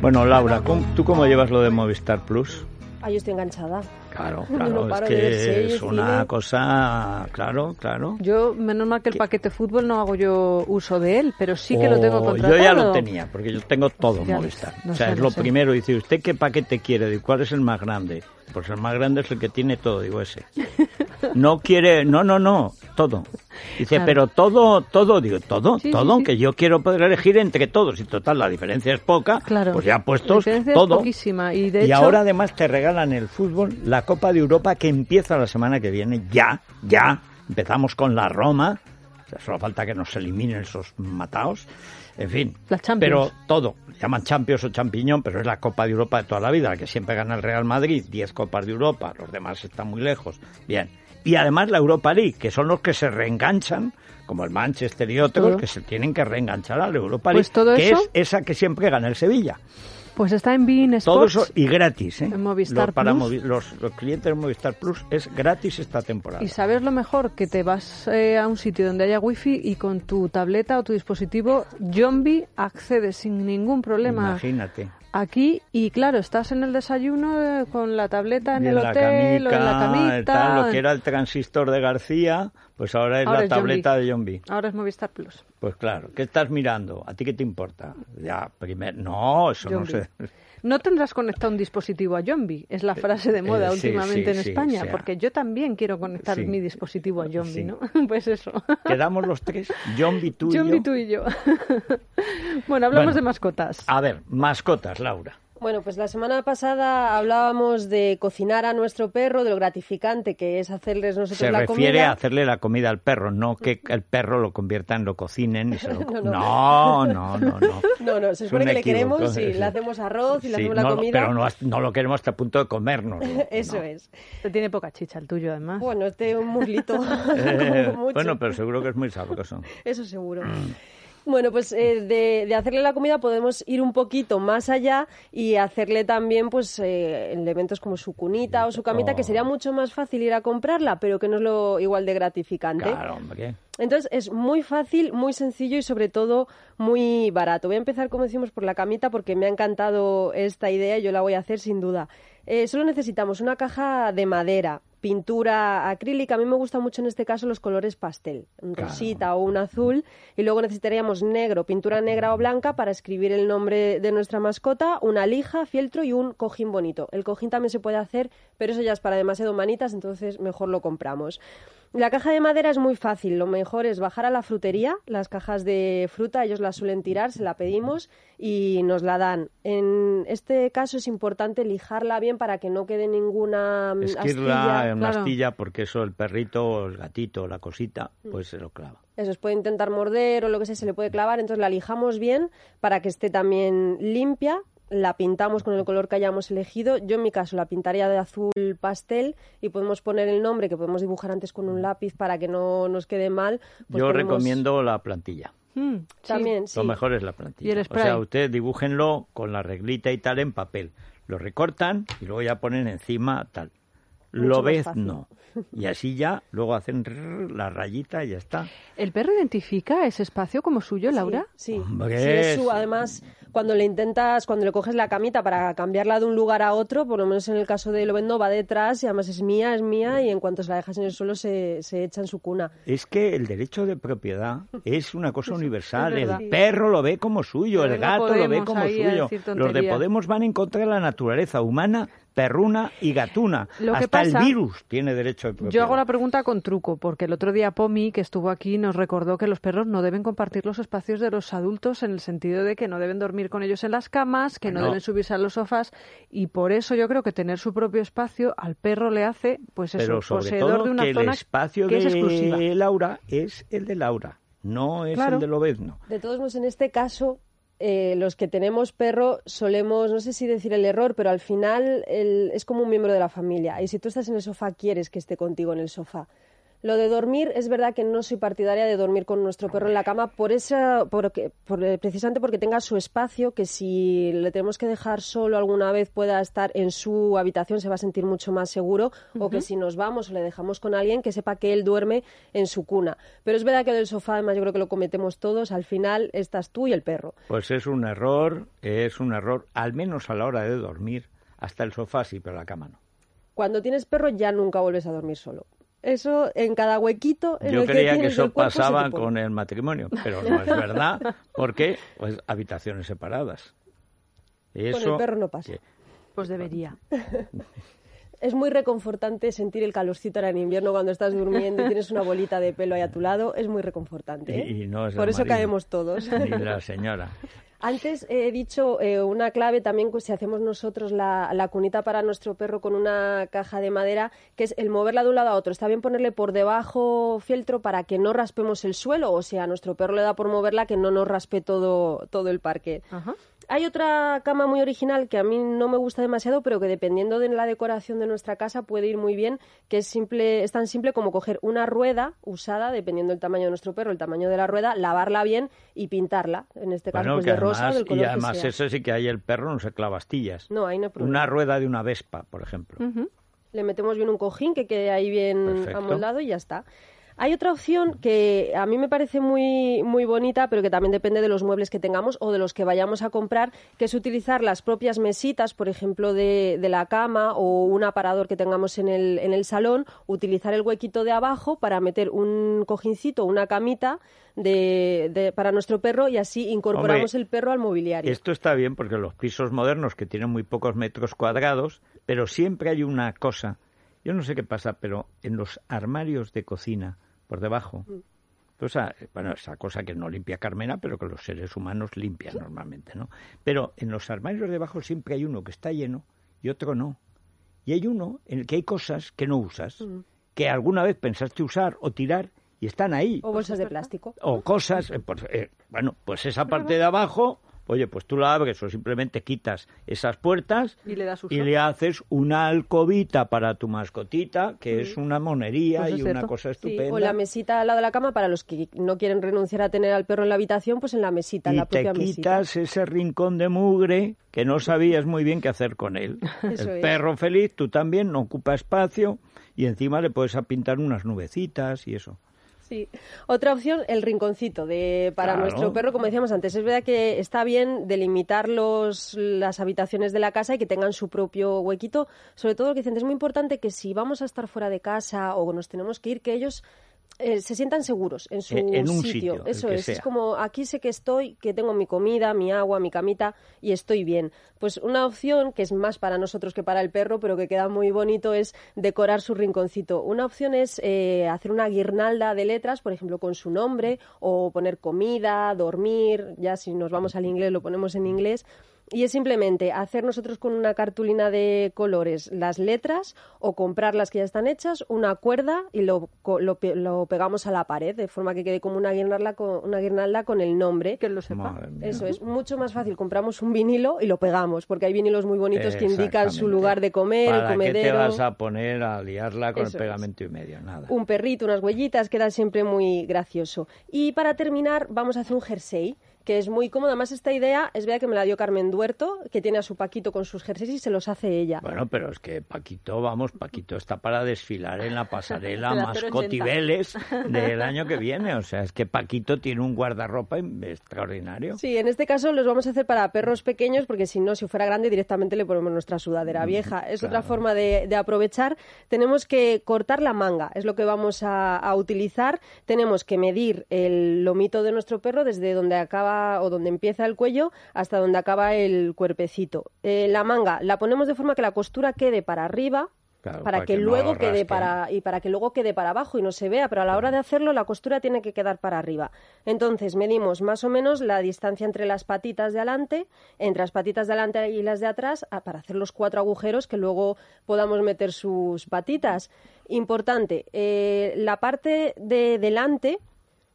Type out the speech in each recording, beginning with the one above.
Bueno, Laura, ¿cómo- ¿tú cómo llevas lo de Movistar Plus? Ah, yo estoy enganchada. Claro, No claro, paro es que series, es una cine. cosa, claro, claro. Yo, menos mal que el paquete fútbol no hago yo uso de él, pero sí que lo tengo O contratado. Yo ya lo tenía, porque yo tengo todo Movistar. no o sea, sé, es no lo sé. primero. Dice, ¿usted qué paquete quiere? ¿Y cuál es el más grande? Pues el más grande es el que tiene todo, digo ese. No quiere, no, no, no, todo. Dice, Claro. pero todo, todo, digo, todo, Sí, todo, sí. que yo quiero poder elegir entre todos. Y total, la diferencia es poca, Claro. pues ya La puestos es todo. poquísima, y de y hecho- ahora además te regalan el fútbol, la Copa de Europa que empieza la semana que viene, ya, ya. Empezamos con la Roma, o sea, solo falta que nos eliminen esos mataos. En fin, La pero todo, llaman Champions o Champiñón, pero es la Copa de Europa de toda la vida, la que siempre gana el Real Madrid, 10 Copas de Europa, los demás están muy lejos. Bien. Y además la Europa League, que son los que se reenganchan, como el Manchester y otros, Todo. que se tienen que reenganchar a la Europa League, Pues todo que eso- es esa que siempre gana el Sevilla. Pues está en Todo Sports. eso y gratis, ¿eh? En Movistar Los- para Plus. Movi- los, los clientes de Movistar Plus es gratis esta temporada. Y sabes lo mejor, que te vas eh, a un sitio donde haya wifi y con tu tableta o tu dispositivo Jombi accedes sin ningún problema Imagínate. Aquí y claro, estás en el desayuno eh, con la tableta en el hotel o en la camita. tal, lo que era el transistor de García, pues ahora es Ahora la es tableta de Jombi. Ahora es Movistar Plus. Pues claro, ¿qué estás mirando? ¿A ti qué te importa? Ya, primero, no, eso no sé. No tendrás conectado un dispositivo a Jombi, es la frase de moda eh, últimamente sí, en sí, España, sea, porque yo también quiero conectar mi dispositivo a Jombi, Sí. ¿no? Pues eso. Quedamos los tres, Jombi, tú y yo. tú y yo. bueno, hablamos Bueno. de mascotas. A ver, mascotas, Laura. Bueno, pues la semana pasada hablábamos de cocinar a nuestro perro, de lo gratificante que es hacerles nosotros Se la refiere comida. a hacerle la comida al perro, no que el perro lo convierta en lo cocinen y se lo... No, No, no, no, no. No, no, se Es supone un que le queremos y sí. le hacemos arroz y le Sí, hacemos la no, comida. Pero no, no lo queremos hasta el punto de comernos. Eso es. Te tiene poca chicha el tuyo, además. Bueno, este un muslito. Eh, como mucho. bueno, pero seguro que es muy sabroso. Eso seguro. Bueno, pues eh, de, de hacerle la comida podemos ir un poquito más allá y hacerle también pues eh, elementos como su cunita o su camita, que sería mucho más fácil ir a comprarla, pero que no es lo igual de gratificante. Claro, hombre. Entonces es muy fácil, muy sencillo y sobre todo muy barato. Voy a empezar, como decimos, por la camita porque me ha encantado esta idea y yo la voy a hacer sin duda. Eh, solo necesitamos una caja de madera, pintura acrílica. A mí me gusta mucho en este caso los colores pastel, un Claro. rosita o un azul. Y luego necesitaríamos negro, pintura negra o blanca para escribir el nombre de nuestra mascota, una lija, fieltro y un cojín bonito. El cojín también se puede hacer, pero eso ya es para demasiado manitas, entonces mejor lo compramos. La caja de madera es muy fácil. Lo mejor es bajar a la frutería, las cajas de fruta, ellos las suelen tirar, se la pedimos y nos la dan. En este caso es importante lijarla bien para que no quede ninguna mm, Esquirla astilla. en claro. una astilla porque eso el perrito, el gatito, la cosita, pues se lo clava. Eso, se puede intentar morder o lo que sea, se le puede clavar. Entonces la lijamos bien para que esté también limpia. La pintamos con el color que hayamos elegido. Yo en mi caso la pintaría de azul pastel y podemos poner el nombre que podemos dibujar antes con un lápiz para que no nos quede mal. Pues Yo ponemos- recomiendo la plantilla. Mm. También, sí. Lo mejor es la plantilla. Y el o sea, ustedes dibújenlo con la reglita y tal en papel. Lo recortan y luego ya ponen encima tal. Mucho Lo ves, no. Y así ya, luego hacen rrr, la rayita y ya está. ¿El perro identifica ese espacio como suyo, Laura? Sí, sí. Hombre, Sí, es su- además, cuando le intentas, cuando le coges la camita para cambiarla de un lugar a otro, por lo menos en el caso de Lobezno, va detrás y además es mía, es mía, y en cuanto se la dejas en el suelo se, se echa en su cuna. Es que el derecho de propiedad es una cosa universal. el perro lo ve como suyo, Pero el no gato lo ve como suyo. Los de. Podemos van en contra de la naturaleza humana, perruna y gatuna. Lo que Hasta pasa- el virus tiene derecho de propiedad. Yo hago la pregunta con truco, porque el otro día Pomi, que estuvo aquí, nos recordó que los perros no deben compartir los espacios de los adultos en el sentido de que no deben dormir con ellos en las camas, que no, No. deben subirse a los sofás, y por eso yo creo que tener su propio espacio al perro le hace, pues Pero sobre poseedor todo de una que el zona espacio que de es exclusiva. Laura es el de Laura, no es Claro. el de Lobezno. De todos modos, en este caso, eh, los que tenemos perro solemos, no sé si decir el error, pero al final el- es como un miembro de la familia. Y si tú estás en el sofá, quieres que esté contigo en el sofá. Lo de dormir, es verdad que no soy partidaria de dormir con nuestro perro en la cama por esa, porque, por, eh, precisamente porque tenga su espacio, que si le tenemos que dejar solo alguna vez pueda estar en su habitación, se va a sentir mucho más seguro, o que si nos vamos o le dejamos con alguien, que sepa que él duerme en su cuna. Pero es verdad que del sofá, además yo creo que lo cometemos todos, al final estás tú y el perro. Pues es un error, es un error, al menos a la hora de dormir, hasta el sofá sí, pero la cama no. Cuando tienes perro ya nunca vuelves a dormir solo. Eso en cada huequito en Yo el creía que, eso pasaba con el matrimonio, pero no es verdad, porque pues habitaciones separadas. Eso, el perro no pasa. que- Pues debería. Es muy reconfortante sentir el calorcito ahora en invierno cuando estás durmiendo y tienes una bolita de pelo ahí a tu lado. Es muy reconfortante. ¿eh? y, y no es Por eso marido, caemos todos. Ni la señora. Antes he dicho eh, una clave también, pues, si hacemos nosotros la, la cunita para nuestro perro con una caja de madera, que es el moverla de un lado a otro. Está bien ponerle por debajo fieltro para que no raspemos el suelo, o sea, a nuestro perro le da por moverla que no nos raspe todo, todo el parque. Ajá. Hay otra cama muy original que a mí no me gusta demasiado, pero que dependiendo de la decoración de nuestra casa puede ir muy bien, que es simple, es tan simple como coger una rueda usada, dependiendo del tamaño de nuestro perro, el tamaño de la rueda, lavarla bien y pintarla, en este caso Bueno, pues que de rosa del color y que además sea. eso sí que ahí el perro no se clava astillas. No, ahí no hay problema. Una rueda de una vespa, por ejemplo. Le metemos bien un cojín que quede ahí bien Perfecto. amoldado y ya está. Hay otra opción que a mí me parece muy, muy bonita, pero que también depende de los muebles que tengamos o de los que vayamos a comprar, que es utilizar las propias mesitas, por ejemplo, de, de la cama o un aparador que tengamos en el, en el salón, utilizar el huequito de abajo para meter un cojincito, una camita de, de- para nuestro perro y así incorporamos Hombre, el perro al mobiliario. Esto está bien porque los pisos modernos que tienen muy pocos metros cuadrados, pero siempre hay una cosa, yo no sé qué pasa, pero en los armarios de cocina, por debajo, pues, ah, bueno, esa cosa que no limpia Carmena, pero que los seres humanos limpian normalmente, ¿no? Pero en los armarios de debajo siempre hay uno que está lleno y otro no. Y hay uno en el que hay cosas que no usas, que alguna vez pensaste usar o tirar y están ahí O bolsas de plástico. o cosas, eh, pues, eh, bueno, pues esa parte de abajo, oye, pues tú la abres o simplemente quitas esas puertas Y le das y le haces una alcobita para tu mascotita, que es una monería Pues es y una cosa Sí, estupenda. o la mesita al lado de la cama para los que no quieren renunciar a tener al perro en la habitación, pues en la mesita, en y la te propia mesita. quitas ese rincón de mugre que no sabías muy bien qué hacer con él. Eso El es. perro feliz, tú también, no ocupa espacio y encima le puedes pintar unas nubecitas y eso. Sí. Otra opción, el rinconcito de, para Claro. nuestro perro, como decíamos antes. Es verdad que está bien delimitar los, las habitaciones de la casa y que tengan su propio huequito. Sobre todo, lo que dicen, es muy importante que si vamos a estar fuera de casa o nos tenemos que ir, que ellos eh, se sientan seguros en su en un sitio, Eso es. Es como aquí sé que estoy, que tengo mi comida, mi agua, mi camita y estoy bien. Pues una opción que es más para nosotros que para el perro, pero que queda muy bonito es decorar su rinconcito. Una opción es eh, hacer una guirnalda de letras, por ejemplo, con su nombre, o poner comida, dormir. Ya si nos vamos al inglés lo ponemos en inglés. Y es simplemente hacer nosotros con una cartulina de colores las letras o comprar las que ya están hechas, una cuerda y lo, co- lo, pe- lo pegamos a la pared de forma que quede como una guirnalda con, una guirnalda con el nombre. Que lo sepa. Eso es mucho más fácil. Compramos un vinilo y lo pegamos, porque hay vinilos muy bonitos que indican su lugar de comer, ¿Para el comedero. qué te vas a poner a liarla con Eso el es. pegamento y medio? Nada. Un perrito, unas huellitas, queda siempre muy gracioso. Y para terminar, vamos a hacer un jersey que es muy cómodo. Además, esta idea es verdad que me la dio Carmen Duerto, que tiene a su Paquito con sus jerseys y se los hace ella. Bueno, pero es que Paquito, vamos, Paquito está para desfilar en la pasarela la Mascotibeles del año que viene. O sea, es que Paquito tiene un guardarropa extraordinario. Sí, en este caso los vamos a hacer para perros pequeños, porque si no, si fuera grande, directamente le ponemos nuestra sudadera vieja. Es otra forma de, de aprovechar. Tenemos que cortar la manga, es lo que vamos a, a utilizar. Tenemos que medir el lomito de nuestro perro desde donde acaba o donde empieza el cuello hasta donde acaba el cuerpecito. Eh, la manga la ponemos de forma que la costura quede para arriba. Claro, para, para que, que no luego quede para y para que luego quede para abajo y no se vea, pero a la hora de hacerlo la costura tiene que quedar para arriba. Entonces medimos más o menos la distancia entre las patitas de adelante, entre las patitas de adelante y las de atrás, a- para hacer los cuatro agujeros que luego podamos meter sus patitas. Importante, eh, la parte de delante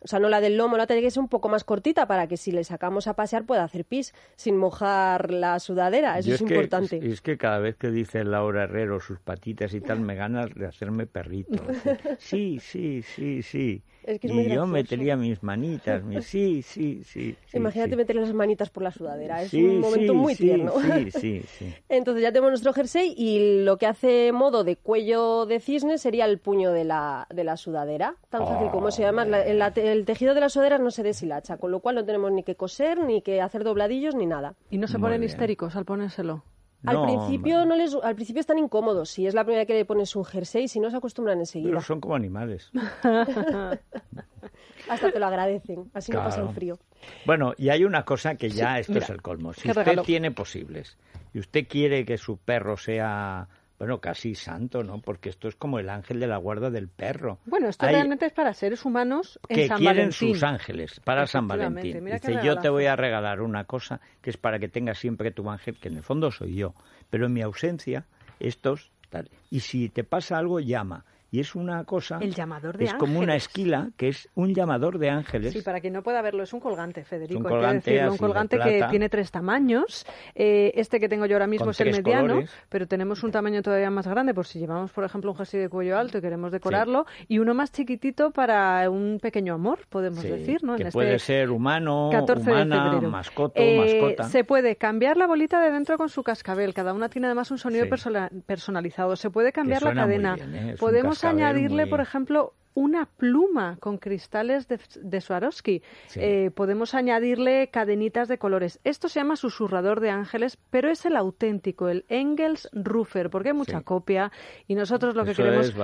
O sea, no la del lomo, la tiene que ser un poco más cortita para que si le sacamos a pasear pueda hacer pis sin mojar la sudadera. Eso es, que- importante. es que cada vez que dice Laura Herrero sus patitas y tal, me ganas de hacerme perrito. Sí, sí, sí, sí. Es que es y muy yo gracioso. metería mis manitas, mis... sí, sí, sí. sí, Imagínate sí. meter las manitas por la sudadera. Es Sí, un momento sí, muy sí, tierno. Sí, sí, sí. Entonces ya tenemos nuestro jersey y lo que hace modo de cuello de cisne sería el puño de la, de la sudadera. Tan fácil como además la- el, el tejido de la sudadera no se deshilacha, con lo cual no tenemos ni que coser, ni que hacer dobladillos, ni nada. Y no se Muy ponen bien. histéricos al ponérselo. Al No, principio no les, al principio están incómodos. Si es la primera vez que le pones un jersey, si no se acostumbran enseguida. Pero son como animales. Hasta te lo agradecen. Así no pasan Claro. frío. Bueno, y hay una cosa que ya esto mira, es el colmo. Si usted regalo. tiene posibles y usted quiere que su perro sea, bueno, casi santo, ¿no? Porque esto es como el ángel de la guarda del perro. Bueno, esto Hay realmente es para seres humanos en que San quieren Valentín. sus ángeles para San Valentín. Dice, yo te voy a regalar una cosa que es para que tengas siempre tu ángel, que en el fondo soy yo. Pero en mi ausencia, estos... Tal. Y si te pasa algo, llama. Y es una cosa... El llamador de Es como una esquila, que es un llamador de ángeles. Sí, para quien no pueda verlo, es un colgante, Federico. Es un colgante decirlo, un colgante que tiene tres tamaños. Eh, este que tengo yo ahora mismo es el mediano, colores. pero tenemos un tamaño todavía más grande por si llevamos, por ejemplo, un jersey de cuello alto y queremos decorarlo, y uno más chiquitito para un pequeño amor, podemos Sí, decir, ¿no? que En puede este ser humano, 14 humana, de febrero. mascoto, Eh, mascota. Se puede cambiar la bolita de dentro con su cascabel. Cada una tiene además un sonido Sí. persona- personalizado. Se puede cambiar la cadena. bien, ¿eh? Un Podemos añadirle, muy- por ejemplo, una pluma con cristales de, de Swarovski. Sí. Eh, podemos añadirle cadenitas de colores. Esto se llama susurrador de ángeles, pero es el auténtico, el Engels Rufer, porque hay mucha Sí. copia y nosotros lo que Eso queremos es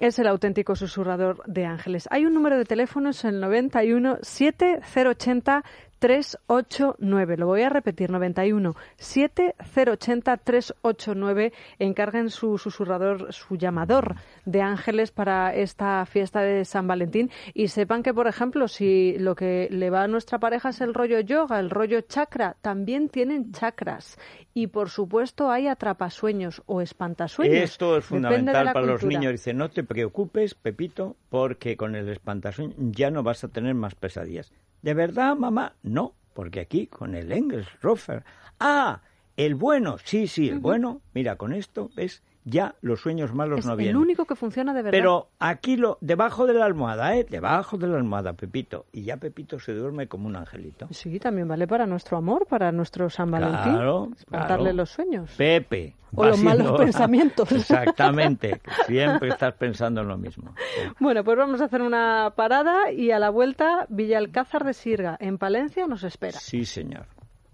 es el auténtico susurrador de ángeles. Hay un número de teléfono, es el 91 7080 389. Lo voy a repetir, 91 7080 389. Encarguen su susurrador, su llamador de ángeles para esta fiesta de San Valentín y sepan que, por ejemplo, si lo que le va a nuestra pareja es el rollo yoga, el rollo chakra, también tienen chakras. Y, por supuesto, hay atrapasueños o espantasueños. Esto es de fundamental para los niños. Dice, no te preocupes, Pepito, porque con el espantasueño ya no vas a tener más pesadillas. ¿De verdad, mamá? No, porque aquí con el Engelsrofer. Ah, el bueno, sí, sí, el bueno. Mira, con esto, ¿ves? Ya los sueños malos Es no el vienen. único que funciona de verdad. Pero aquí lo, debajo de la almohada, ¿eh? Debajo de la almohada, Pepito. Y ya Pepito se duerme como un angelito. Sí, también vale para nuestro amor, para nuestro San Valentín. Claro, claro. los sueños. Pepe. O los malos pensamientos. Exactamente. Siempre estás pensando en lo mismo. Bueno, pues vamos a hacer una parada y a la vuelta Villalcázar de Sirga, en Palencia, nos espera. Sí, señor.